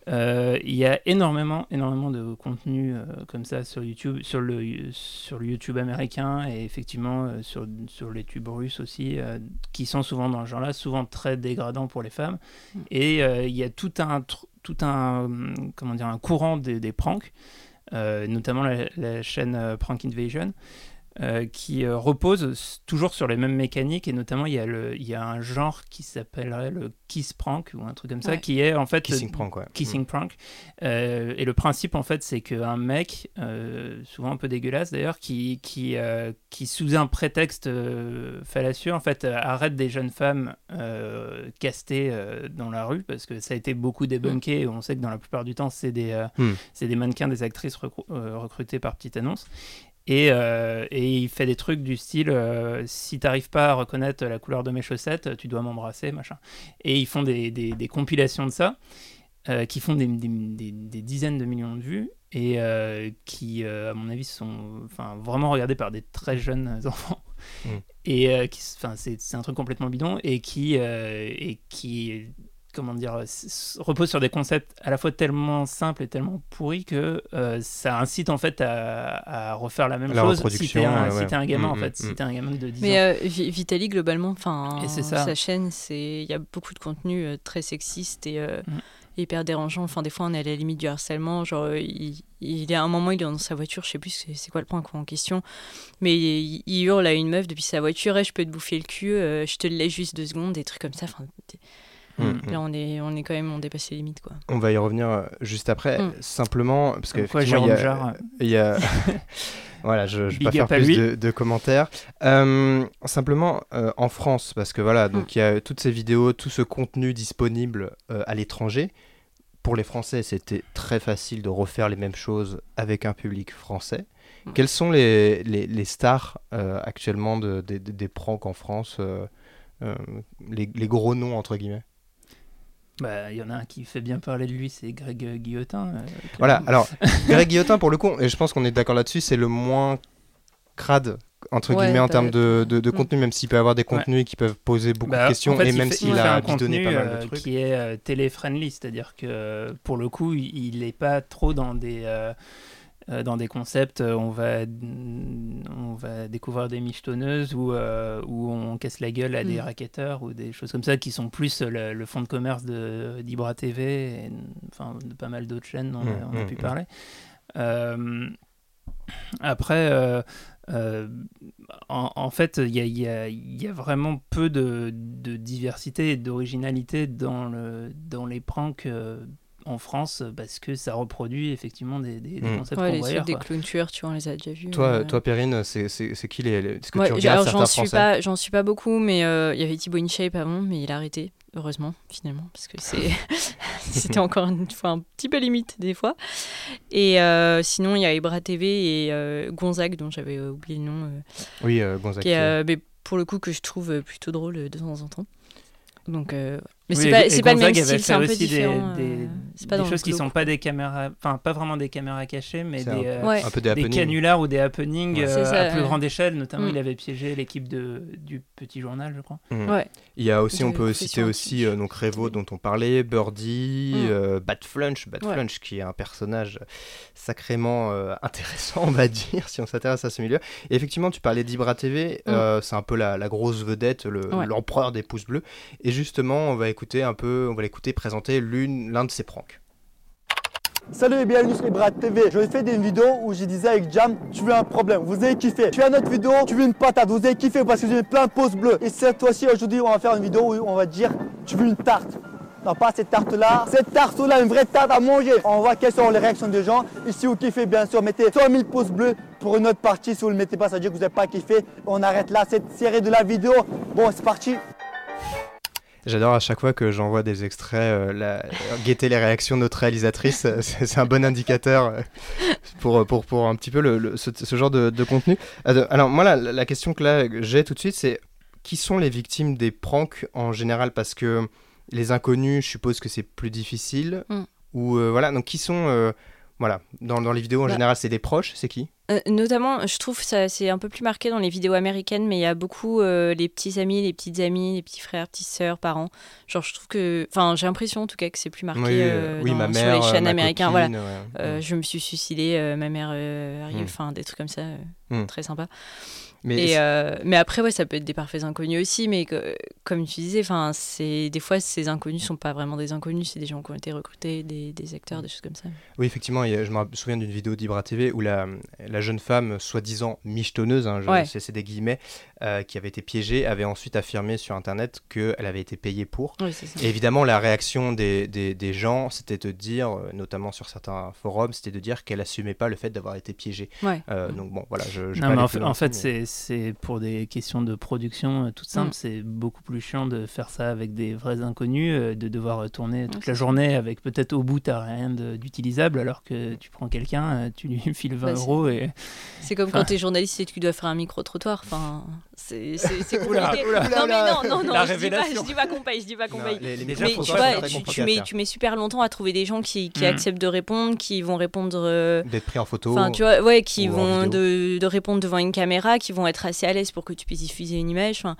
Euh, Il y a énormément, énormément de contenu euh, comme ça sur YouTube, sur le, sur le YouTube américain et effectivement euh, sur, sur les tubes russes aussi, euh, qui sont souvent dans ce genre-là, souvent très dégradants pour les femmes. Et euh, il y a tout un, tout un, comment dire, un courant des, des pranks, euh, notamment la, la chaîne euh, Prank Invasion. Euh, qui euh, repose toujours sur les mêmes mécaniques et notamment il y a, le, il y a un genre qui s'appellerait le kiss prank ou un truc comme ça Ouais. qui est en fait Kissing prank, ouais. kissing Mm. prank Euh, et le principe en fait c'est qu'un mec euh, souvent un peu dégueulasse d'ailleurs qui qui, euh, qui sous un prétexte euh, fallacieux en fait arrête des jeunes femmes euh, castées euh, dans la rue parce que ça a été beaucoup débunké et on sait que dans la plupart du temps c'est des euh, Mm. c'est des mannequins des actrices recru- euh, recrutées par petite annonce et, euh, et il fait des trucs du style euh, si t'arrives pas à reconnaître la couleur de mes chaussettes, tu dois m'embrasser, machin. Et ils font des, des- des compilations de ça, euh, qui font des, des- dizaines de millions de vues, et euh, qui, à mon avis, sont enfin, vraiment regardés par des très jeunes (laughs) enfants. Mm. Et qui, c'est c'est un truc complètement bidon, et qui, et qui comment dire, s- repose sur des concepts à la fois tellement simples et tellement pourris que euh, ça incite en fait à, à refaire la même La chose si t'es un, ouais, si ouais. t'es un gamin Mm, en mm, fait, si mm. t'es un gamin de 10 Mais ans. euh, Vi- Vitali, globalement, enfin, sa chaîne, c'est il y a beaucoup de contenu euh, très sexiste et euh, hyper dérangeant. Enfin, des fois, on est à la limite du harcèlement. Genre, euh, il, il y a un moment, il est dans sa voiture, je sais plus c'est quoi le point en question, mais il, il hurle à une meuf depuis sa voiture, Eh, je peux te bouffer le cul, euh, je te le laisse juste deux secondes, des trucs comme ça. Enfin, Mm, là, on est, on est quand même, on dépasse les limites, quoi. On va y revenir euh, juste après. Mm. Simplement, parce que il y a, Jérôme Jarre, il y a- (laughs) (laughs) voilà, je ne vais pas faire plus de, de commentaires. Euh, simplement, euh, en France, parce que voilà, donc il y a toutes ces vidéos, tout ce contenu disponible euh, à l'étranger. Pour les Français, c'était très facile de refaire les mêmes choses avec un public français. Quels sont les, les, les stars euh, actuellement de, des- pranks en France euh, euh, les, les gros noms, entre guillemets? Bah, il y en a un qui fait bien parler de lui, c'est Greg euh, Guillotin. euh, Voilà, alors (laughs) Greg Guillotin, pour le coup, et je pense qu'on est d'accord là-dessus, c'est le moins crade, entre Ouais, guillemets, en termes de, de, de mm. contenu, même s'il peut avoir des contenus qui peuvent poser beaucoup Bah, de questions, en fait, et même s'il a contenu, pas mal euh, de trucs. qui est euh, télé-friendly, c'est-à-dire que euh, pour le coup, il n'est pas trop dans des, euh, dans des concepts. euh, on, va, on va découvrir des michetonneuses ou euh, où on casse la gueule à des Mm. racketteurs ou des choses comme ça qui sont plus le, le fond de commerce de d'Ibra TV et enfin, de pas mal d'autres chaînes dont on a, Mm, on a mm, pu mm. parler. Après, euh, en, en fait, il y a, y y vraiment peu de, de diversité et d'originalité dans, le, dans les pranks euh, en France parce que ça reproduit effectivement des, des, des Mm. concepts Ouais, les trucs des clowns tueurs, tu vois, on les a déjà vus. Toi, euh, toi Perrine, c'est qui les. les- Est-ce que Ouais, tu regardes alors certains j'en suis français pas, j'en suis pas beaucoup, mais euh, il y avait Thibaut InShape avant, mais il a arrêté, heureusement finalement, parce que (laughs) (laughs) c'était encore une fois un petit peu limite des fois. Et euh, sinon il y a Ibra TV et euh, Gonzague dont j'avais euh, oublié le nom, euh, Oui, euh, Gonzague, qui euh, mais pour le coup que je trouve euh, plutôt drôle euh, de temps en temps. Donc euh, Mais Oui, c'est pas, pas le même style, c'est un peu aussi des- différent. des, euh, c'est pas des dans le choses qui sont pas des caméras, enfin pas vraiment des caméras cachées, mais des, un- euh, Ouais. un peu des canulars ou des happenings Ouais. euh, ça, à plus ouais. grande échelle. Notamment, Mm. il avait piégé l'équipe de du petit journal, je crois. Ouais. Il y a aussi, on peut citer aussi euh, donc Revo dont on parlait, Birdie, Mm. euh, Bat Flunch, Bat Ouais. Flunch qui est un personnage sacrément euh, intéressant, on va dire, (laughs) si on s'intéresse à ce milieu. Et effectivement, tu parlais d'Ibra TV, Mm. euh, c'est un peu la, la grosse vedette, le- Ouais. l'empereur des pouces bleus. Et justement, on va écouter un peu, on va l'écouter présenter l'une, l'un de ses pranks. Salut et bienvenue sur Brad TV. Je faire des vidéos où je disais avec Jam, tu veux un problème, vous avez kiffé. Tu as notre vidéo, tu veux une patate, vous avez kiffé parce que j'ai plein de pouces bleus. Et cette fois-ci, aujourd'hui, on va faire une vidéo où on va dire, tu veux une tarte. Non, pas cette tarte-là. Cette tarte-là, une vraie tarte à manger. On voit quelles sont les réactions des gens. Et si vous kiffez, bien sûr, mettez 100 000 pouces bleus pour une autre partie. Si vous ne le mettez pas, ça veut dire que vous n'avez pas kiffé. On arrête là cette série de la vidéo. Bon, c'est parti. J'adore à chaque fois que j'envoie des extraits, euh, la- guetter les réactions de notre réalisatrice, (laughs) euh, c'est un bon indicateur euh, pour, pour, pour un petit peu le, le- ce, ce genre de, de contenu. Euh, de- Alors moi, la, la question que là j'ai tout de suite, c'est qui sont les victimes des pranks en général? Parce que les inconnus, je suppose que c'est plus difficile. Mm. Ou euh, voilà, donc qui sont... voilà, dans, dans les vidéos en Bah. général, c'est des proches, c'est qui? Euh, notamment, je trouve ça c'est un peu plus marqué dans les vidéos américaines, mais il y a beaucoup euh, les petits amis, les petites amies, les petits frères, petites sœurs, parents. Genre, je trouve que, enfin, j'ai l'impression en tout cas que c'est plus marqué Oui, euh, oui, dans- ma sur les chaînes américaines. voilà, ouais. Je me suis suicidée, euh, ma mère arrive, Mm. enfin des trucs comme ça, Mm. très sympa. Mais Et, euh, mais après, ouais, ça peut être des parfaits inconnus aussi, mais que- comme tu disais, enfin, c'est des fois ces inconnus sont pas vraiment des inconnus, c'est des gens qui ont été recrutés, des, des acteurs, des choses comme ça. Oui, effectivement, je me souviens d'une vidéo d'Ibra TV où la, la jeune femme, soi-disant michetonneuse, hein, je- Ouais. c'est des guillemets, euh, qui avait été piégée, avait ensuite affirmé sur Internet qu'elle avait été payée pour. Oui, c'est ça. Et évidemment, la réaction des, des, des gens, c'était de dire, euh, notamment sur certains forums, c'était de dire qu'elle assumait pas le fait d'avoir été piégée. Ouais. Euh, donc bon, voilà, je, je Non, pas mais en fait, en fait, là-dessus, mais- c'est c'est pour des questions de production euh, toutes simples. Mm. C'est beaucoup plus chiant de faire ça avec des vrais inconnus, euh, de devoir tourner toute la journée avec peut-être au bout, t'as rien d'utilisable, alors que tu prends quelqu'un, tu lui (laughs) files 20 Bah, euros et. C'est comme Enfin, quand t'es journaliste et que tu dois faire un micro-trottoir. Enfin, c'est Oula, oula, non, mais non, non, non, la je dis pas, je dis pas qu'on paye, je dis pas qu'on paye. les- les mais médias tu vois, tu, mets, tu mets super longtemps à trouver des gens qui, qui Mm. acceptent de répondre, qui vont répondre. euh, D'être pris en photo. Enfin, tu vois, ouais, qui vont de répondre devant une caméra, qui vont être assez à l'aise pour que tu puisses diffuser une image. Enfin,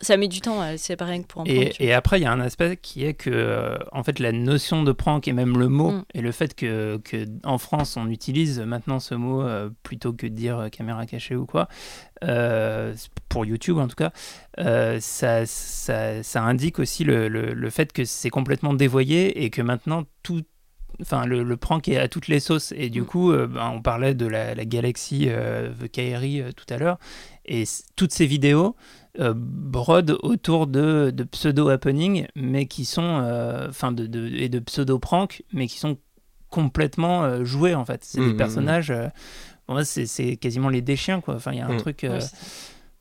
ça met du temps, c'est pareil que pour un prank, Et, vois. et après, il y a un aspect qui est que, euh, en fait, la notion de prank et même le mot, Mm. et le fait que, que en France, on utilise maintenant ce mot euh, plutôt que de dire euh, caméra cachée ou quoi, euh, pour YouTube en tout cas, euh, ça, ça, ça indique aussi le, le, le fait que c'est complètement dévoyé et que maintenant tout. Enfin, le, le prank est à toutes les sauces. Et du Mm. coup, euh, ben, on parlait de la, la galaxie euh, The Kairi euh, tout à l'heure. Et toutes ces vidéos euh, brodent autour de, de pseudo-happenings, mais qui sont. euh, Enfin, de, de- et de pseudo-pranks, mais qui sont complètement euh, joués en fait. C'est des mm, personnages. euh, pour moi, c'est- c'est quasiment les déchiens quoi. Enfin, il y a un truc. euh,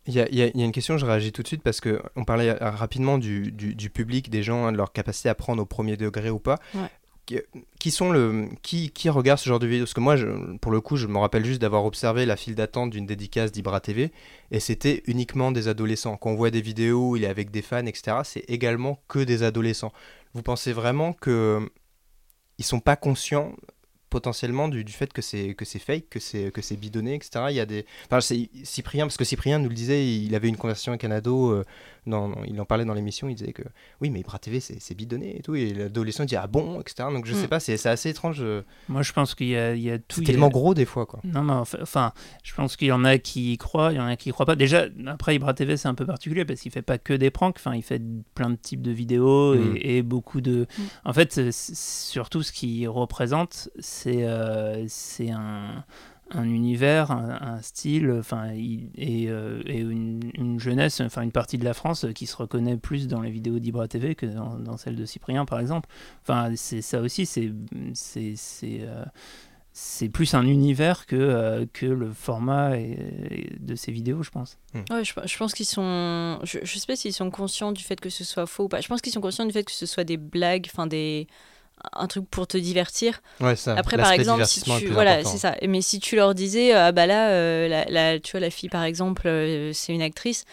Il y, a, il y a- il y a une question, je réagis tout de suite parce que on parlait rapidement du, du- du public, des gens, hein, de leur capacité à prendre au premier degré ou pas. Ouais. Qui, sont le qui, qui regarde ce genre de vidéo Parce que moi, pour le coup, je me rappelle juste d'avoir observé la file d'attente d'une dédicace d'Ibra TV et c'était uniquement des adolescents. Quand on voit des vidéos, il est avec des fans, etc. C'est également que des adolescents. Vous pensez vraiment que ils sont pas conscients potentiellement du, du fait que c'est que c'est fake, que c'est que c'est bidonné, etc. Il y a des, Cyprien parce que Cyprien nous le disait, il avait une conversation avec un ado, euh, dans, il en parlait dans l'émission, il disait que oui mais Ibra TV c'est bidonné et tout, et l'adolescent dit ah bon, etc. Donc je sais Mm. pas, c'est c'est assez étrange. euh, Moi, je pense qu'il y a, il y a tout. C'est a- tellement gros des fois quoi. Non, mais enfin, enfin, je pense qu'il y en a qui y croient, il y en a qui y croient pas. Déjà, après, Ibra TV, c'est un peu particulier parce qu'il fait pas que des pranks. Enfin, il fait plein de types de vidéos Mm. et, et beaucoup de. En fait, surtout ce qu'il représente, c'est euh, c'est un un univers, un, un style, enfin, et, euh, et une, une jeunesse, enfin une partie de la France qui se reconnaît plus dans les vidéos d'Ibra TV que dans, dans celles de Cyprien, par exemple. Enfin, c'est ça aussi, c'est c'est c'est euh, c'est plus un univers que, euh, que le format et- et de ces vidéos, je pense. Ouais, je, je pense qu'ils sont. Je, je sais pas s'ils sont conscients du fait que ce soit faux ou pas. Je pense qu'ils sont conscients du fait que ce soit des blagues, enfin des un truc pour te divertir. Ouais, ça, Après, par exemple, si tu, voilà, c'est ça. Mais si tu leur disais, ah bah là, euh, la, la- tu vois, la fille par exemple, euh, c'est une actrice.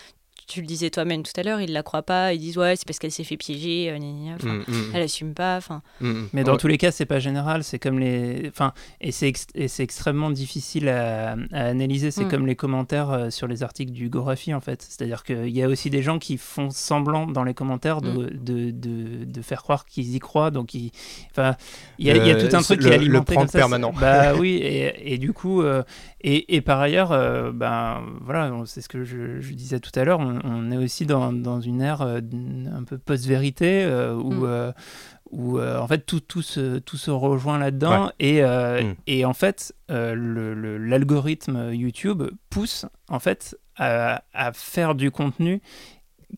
Tu le disais toi-même tout à l'heure, ils la croient pas, ils disent ouais, c'est parce qu'elle s'est fait piéger, euh, Mm, mm. elle assume pas. Enfin, Mais dans tous les cas, c'est pas général. C'est comme les, enfin, et c'est ex- extrêmement difficile à, à analyser. C'est Mm. comme les commentaires euh, sur les articles du Gorafi en fait. C'est-à-dire qu'il y a aussi des gens qui font semblant dans les commentaires de, Mm. de, de, de faire croire qu'ils y croient. Donc, ils- enfin, il y, a- il y a Le- tout un truc le- qui est le alimenté prank comme ça. permanent. Bah (laughs) oui, et, et du coup, euh, et, et par ailleurs, euh, ben voilà, c'est ce que je, je disais tout à l'heure. On, on est aussi dans, dans une ère euh, un peu post-vérité euh, où Mm. euh, où euh, en fait tout, tout, se, tout se rejoint là-dedans Ouais. et, euh, Mm. et en fait euh, le- le- l'algorithme YouTube pousse en fait à, à faire du contenu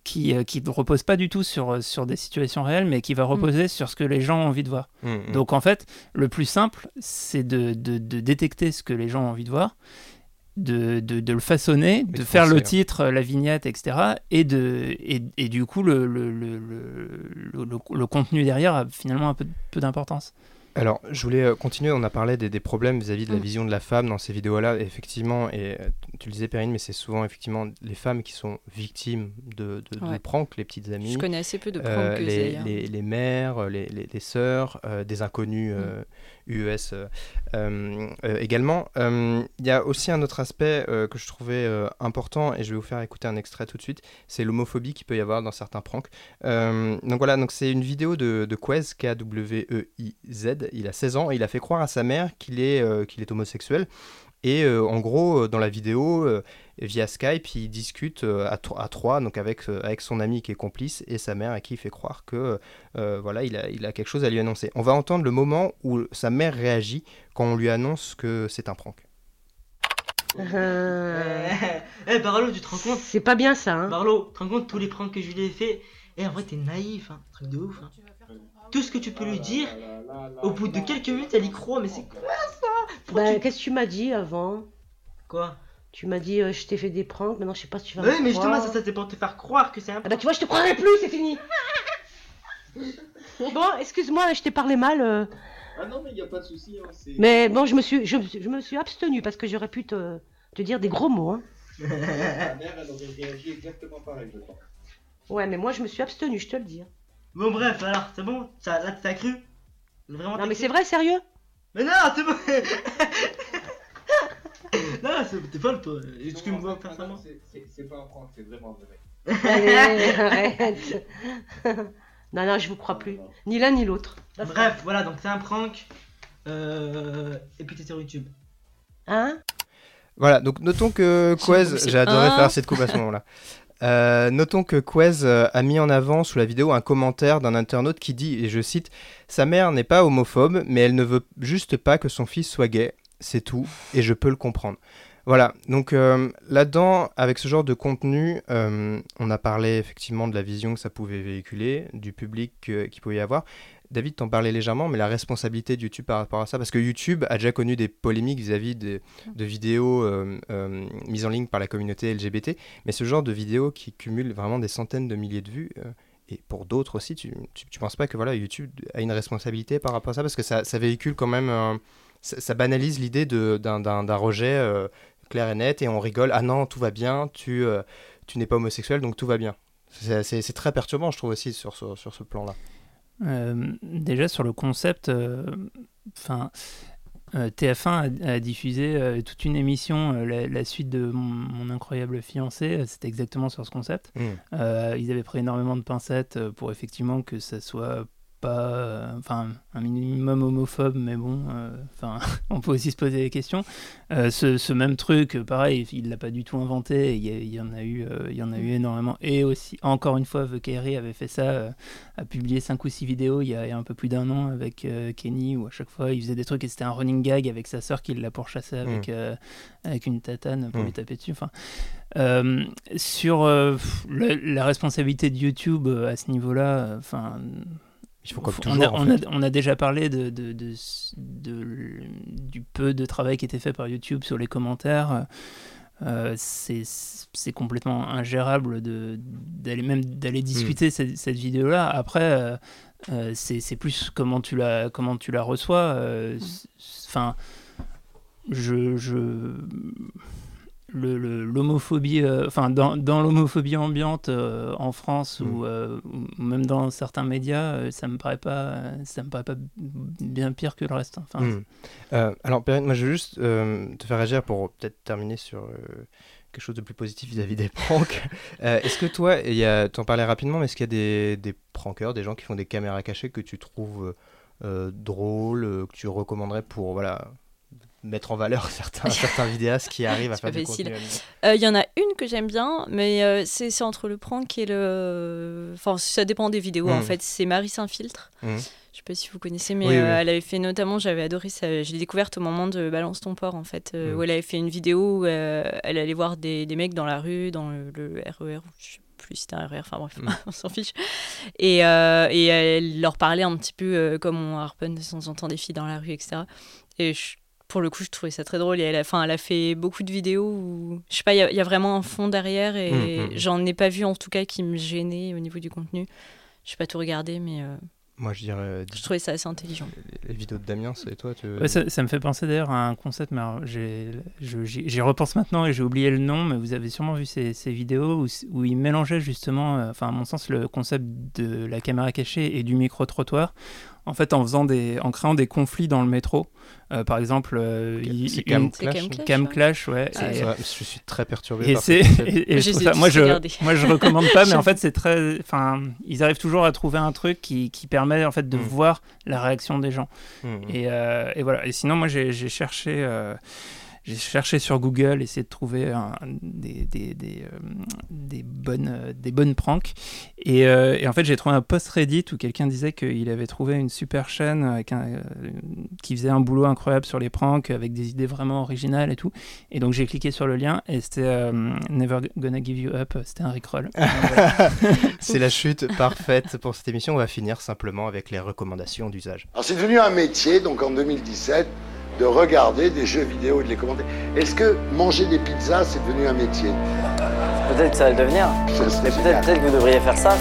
qui, euh, qui ne repose pas du tout sur, sur des situations réelles mais qui va reposer sur ce que les gens ont envie de voir. Mm, mm. Donc en fait le plus simple c'est de, de, de détecter ce que les gens ont envie de voir de, de, de le façonner, de de faire le hein. titre, la vignette, etc. Et, de, et, et du coup, le, le, le, le, le- le contenu derrière a finalement un peu, peu d'importance. Alors, je voulais euh, continuer. On a parlé des, des problèmes vis-à-vis de la Mm. vision de la femme dans ces vidéos-là. Effectivement, et euh, tu le disais, Perrine, mais c'est souvent effectivement les femmes qui sont victimes de, de, de Ouais. pranks, les petites amies. je connais assez peu de pranks Euh, que les, les, les mères, les, les, les sœurs, euh, des inconnus euh, UES euh, euh, euh, également. Il y a aussi un autre aspect que je trouvais important et je vais vous faire écouter un extrait tout de suite. C'est l'homophobie qu'il peut y avoir dans certains pranks. Donc voilà, donc c'est une vidéo de, de Quez, K-W-E-I-Z. Il a 16 ans et il a fait croire à sa mère qu'il est, qu'il est homosexuel. Et en gros, dans la vidéo, via Skype, il discute euh, à, tro- à trois, donc avec, euh, avec son ami qui est complice et sa mère à qui il fait croire que euh, voilà, il a, il a quelque chose à lui annoncer. On va entendre le moment où sa mère réagit quand on lui annonce que c'est un prank. Eh Barlo, tu te rends compte? C'est pas bien ça, hein Barlo, tu te rends compte tous les pranks que je lui ai fait Eh en vrai t'es naïf, hein, truc de ouf. hein. Tout ce que tu peux lui dire, au bout de quelques minutes elle y croit, mais c'est quoi ça? Pourquoi Bah, tu- qu'est-ce que tu m'as dit avant? Quoi? Tu m'as dit, euh, je t'ai fait des pranks, maintenant je sais pas si tu vas me mais justement, ça, ça c'est pour te faire croire que c'est un Ah bah tu vois, je te croirai plus, c'est fini (laughs) Bon, excuse-moi, je t'ai parlé mal. euh, Ah non, mais il n'y a pas de souci. Hein, c'est- Mais bon, je me suis, je, me suis- je me suis abstenu parce que j'aurais pu te, te dire des gros mots. Hein. Ma mère, elle aurait réagi exactement pareil, je pense. Ouais, mais moi je me suis abstenu, je te le dis. hein. Bon bref, alors, c'est bon? Ça, Là t'as cru? Vraiment Non, t'as mais cru? c'est vrai, sérieux? Mais non, c'est bon (laughs) Non, c'est- t'es folle toi Excuse-moi, faire ça moi C'est- c'est- C'est pas un prank, c'est vraiment vrai. Allez, (laughs) arrête (laughs) Non, non, je vous crois plus. Ni l'un ni l'autre. Bref, voilà, donc c'est un prank. Euh... Et puis t'es sur YouTube. Hein? Voilà, donc notons que Quez, j'ai adoré faire cette coupe à ce moment-là. Euh, notons que Quez euh, a mis en avant sous la vidéo un commentaire d'un internaute qui dit, et je cite, Sa mère n'est pas homophobe, mais elle ne veut juste pas que son fils soit gay, c'est tout, et je peux le comprendre. Voilà, donc euh, là-dedans, avec ce genre de contenu, euh, on a parlé effectivement de la vision que ça pouvait véhiculer, du public euh, qu'il pouvait y avoir. David t'en parlait légèrement, mais la responsabilité de YouTube par rapport à ça, parce que YouTube a déjà connu des polémiques vis-à-vis de vidéos euh, mises en ligne par la communauté LGBT, mais ce genre de vidéos qui cumulent vraiment des centaines de milliers de vues, et pour d'autres aussi, tu, tu penses pas que voilà, YouTube a une responsabilité par rapport à ça, parce que ça, véhicule quand même, ça, ça banalise l'idée d'un rejet euh, clair et net, et on rigole, ah non, tout va bien, tu, euh, tu n'es pas homosexuel, donc tout va bien. C'est très perturbant, je trouve aussi, sur ce, sur ce plan-là. Euh, déjà sur le concept, enfin, euh, TF1 a, a diffusé toute une émission, la, la suite de mon, Mon incroyable fiancé, c'était exactement sur ce concept. Mm. Euh, ils avaient pris énormément de pincettes pour effectivement que ça soit pas, euh, enfin, un minimum homophobe, mais bon, euh, enfin, (laughs) on peut aussi se poser des questions. Euh, ce, ce même truc, pareil, il l'a pas du tout inventé. Il y, a- il y en a eu, il y en a eu énormément. Et aussi, encore une fois, The Kerry avait fait ça, a publié 5 ou 6 vidéos il y a, il y a un peu plus d'un an avec Kenny, où à chaque fois il faisait des trucs et c'était un running gag avec sa sœur qui l'a pourchassé avec, Mm. euh, avec une tatane pour Mm. lui taper dessus. Enfin, euh, sur euh, la, la responsabilité de YouTube euh, à ce niveau-là, enfin. Ils font comme on toujours, a, en on, a, fait. on a déjà parlé de, de, de, de- du peu de travail qui était fait par YouTube sur les commentaires. Euh, c'est complètement ingérable d'aller même d'aller discuter cette, cette vidéo-là. Après, euh, euh, c'est plus comment tu la, comment tu la reçois. euh, c- Enfin, je, je, le- le- l'homophobie, euh, enfin dans, dans l'homophobie ambiante euh, en France Mm. ou, euh, ou même dans certains médias, ça me paraît pas, ça me paraît pas bien pire que le reste. Enfin. Euh, alors, Perrine, moi, je veux juste te faire réagir pour peut-être terminer sur quelque chose de plus positif vis-à-vis des pranks. (laughs) Est-ce que toi, il y a- t'en parlais rapidement, mais est-ce qu'il y a des, des prankeurs, des gens qui font des caméras cachées que tu trouves drôles, que tu recommanderais pour voilà, mettre en valeur (laughs) certains, (laughs) certains vidéastes qui arrivent à faire du facile. contenu amusant Euh, Il y en a une que j'aime bien, mais euh, c'est c'est entre le prank et le. Enfin, ça dépend des vidéos en Mm. fait. C'est Marie Saint-Filtre. Mhm. Je sais pas si vous connaissez, mais Oui, euh, elle avait fait notamment, j'avais adoré ça. J'ai découverte au moment de Balance ton port en fait, euh, Mm. où elle avait fait une vidéo où elle allait voir des, des mecs dans la rue, dans le, le RER, je sais plus si c'était un RER, enfin bref, Mm. (laughs) on s'en fiche. Et, euh, et elle leur parlait un petit peu euh, comme on harponne de temps en temps des filles dans la rue, etc. Et je- pour le coup, je trouvais ça très drôle. Et elle a, enfin, elle a fait beaucoup de vidéos où, je sais pas, il y a- il y, a vraiment un fond derrière et Mm, mm. j'en ai pas vu en tout cas qui me gênait au niveau du contenu. Je sais pas tout regarder, mais euh, Moi, je dirais. euh, je trouvais ça assez intelligent. Les, vidéos de Damien, c'est toi tu... Ouais, ça, ça me fait penser d'ailleurs à un concept, mais j'y repense maintenant et j'ai oublié le nom, mais vous avez sûrement vu ces, ces vidéos où, où il mélangeait justement, euh, enfin à mon sens, le concept de la caméra cachée et du micro-trottoir, en fait en, faisant des, en créant des conflits dans le métro. Euh, par exemple, euh, il- c'est une- Cam Clash, Cam Clash, Cam ouais. Clash, ouais. C'est et- je suis très perturbé et par concept. (laughs) et- et je ça- moi je moi je recommande pas mais en fait c'est très enfin ils arrivent toujours à trouver un truc qui, qui permet en fait de Mm. voir la réaction des gens Mm, mm. et, euh, et voilà et sinon moi j'ai j'ai cherché euh, j'ai cherché sur Google, essayé de trouver un- des, des, des, euh, des bonnes, euh, des bonnes pranks. Et, euh, et en fait, j'ai trouvé un post Reddit où quelqu'un disait qu'il avait trouvé une super chaîne avec un, euh, qui faisait un boulot incroyable sur les pranks, avec des idées vraiment originales et tout. Et donc, j'ai cliqué sur le lien et c'était euh, Never Gonna Give You Up, c'était un Rickroll. (laughs) C'est la chute parfaite pour cette émission. On va finir simplement avec les recommandations d'usage. Alors c'est devenu un métier, donc en 2017, de regarder des jeux vidéo et de les commenter. Est-ce que manger des pizzas, c'est devenu un métier? Peut-être que ça va le devenir. Mais peut-être peut que vous devriez faire ça.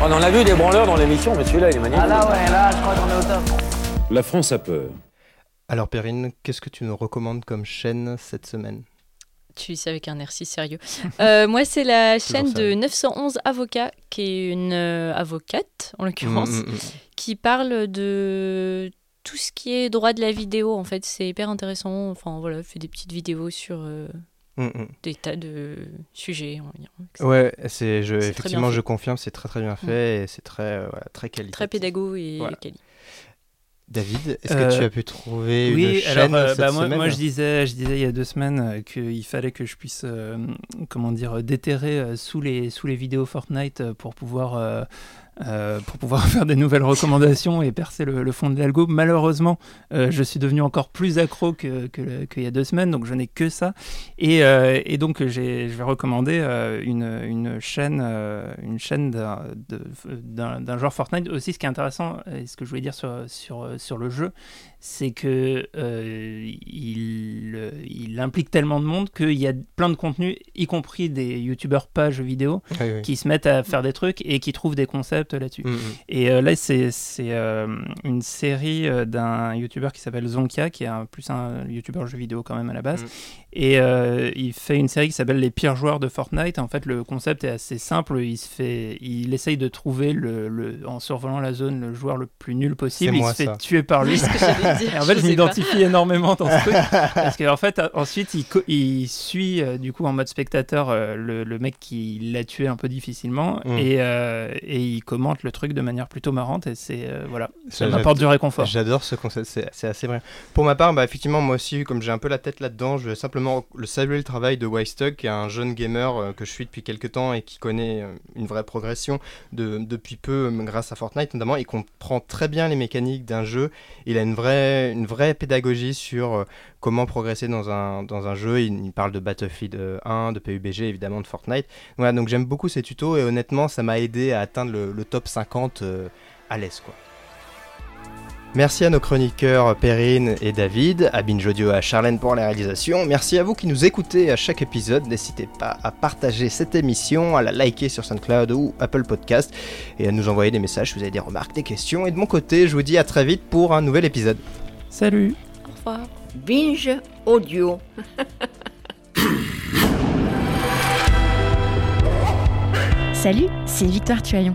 On en a vu des branleurs dans l'émission, mais celui-là, il est magnifique. Ah là, ouais, là, je crois qu'on est au top. La France a peur. Alors Perrine, qu'est-ce que tu nous recommandes comme chaîne cette semaine? Tu dis ça avec un air si sérieux. (laughs) Euh, moi, c'est la chaîne de sérieux. 911 Avocats, qui est une euh, avocate, en l'occurrence, Mm, mm, mm. qui parle de tout ce qui est droit de la vidéo. En fait, c'est hyper intéressant. Enfin, voilà, elle fait des petites vidéos sur euh, Mm, mm. des tas de sujets. on va dire, etc. Ouais, c'est je, effectivement je confirme, c'est très très bien fait et c'est très euh, voilà, très qualitatif. Très pédago et Voilà. quali. David, est-ce Euh, que tu as pu trouver oui, une chaîne alors, euh, cette bah, moi, semaine moi, je disais, je disais il y a deux semaines euh, qu'il fallait que je puisse, euh, comment dire, déterrer euh, sous les sous les vidéos Fortnite euh, pour pouvoir euh, pour pouvoir (laughs) faire des nouvelles recommandations et percer le, fond de l'algo. Malheureusement, euh, je suis devenu encore plus accro que que qu'il y a deux semaines, donc je n'ai que ça. Et, euh, et donc je vais recommander une, une chaîne une chaîne d'un genre Fortnite. Aussi, ce qui est intéressant, et ce que je voulais dire sur sur sur le jeu, c'est que euh, il, euh, il implique tellement de monde qu'il y a plein de contenus, y compris des youtubeurs pas jeux vidéo, Oui, oui. qui se mettent à faire des trucs et qui trouvent des concepts là-dessus. Mhm. Et euh, là, c'est c'est, euh, une série d'un youtubeur qui s'appelle Zonka, qui est un, plus un youtubeur jeux vidéo quand même à la base. Mhm. Et euh, il fait une série qui s'appelle Les pires joueurs de Fortnite. En fait, le concept est assez simple. Il, se fait, il essaye de trouver, le, le- en survolant la zone, le joueur le plus nul possible. Il moi, se fait ça. tuer par lui. (laughs) (laughs) (laughs) Dire, en fait, je je m'identifie énormément dans ce truc. (laughs) parce qu'en fait, ensuite, il, suit, euh, du coup, en mode spectateur, euh, le, le mec qui l'a tué un peu difficilement. Mm. Et, euh, et il commente le truc de manière plutôt marrante. Et c'est. euh, voilà. Ça J'adore- m'apporte du réconfort. J'adore ce concept, c'est c'est assez vrai. Pour ma part, bah, effectivement, moi aussi, comme j'ai un peu la tête là-dedans, je vais simplement le saluer le travail de Wystuck, qui est un jeune gamer euh, que je suis depuis quelques temps et qui connaît euh, une vraie progression de, depuis peu euh, grâce à Fortnite notamment. Il comprend très bien les mécaniques d'un jeu. Il a une vraie, une vraie pédagogie sur euh, comment progresser dans un, dans un jeu. Il, parle de Battlefield euh, 1, de PUBG, évidemment, de Fortnite. Donc j'aime beaucoup ces tutos et honnêtement, ça m'a aidé à atteindre le, le top 50 euh, à l'aise, quoi. Merci à nos chroniqueurs Perrine et David, à Binjodio et à Charlène pour la réalisation. Merci à vous qui nous écoutez à chaque épisode. N'hésitez pas à partager cette émission, à la liker sur SoundCloud ou Apple Podcast et à nous envoyer des messages si vous avez des remarques, des questions. Et de mon côté, je vous dis à très vite pour un nouvel épisode. Salut. Au revoir. Binge audio. Salut, c'est Victoire Tuaillon.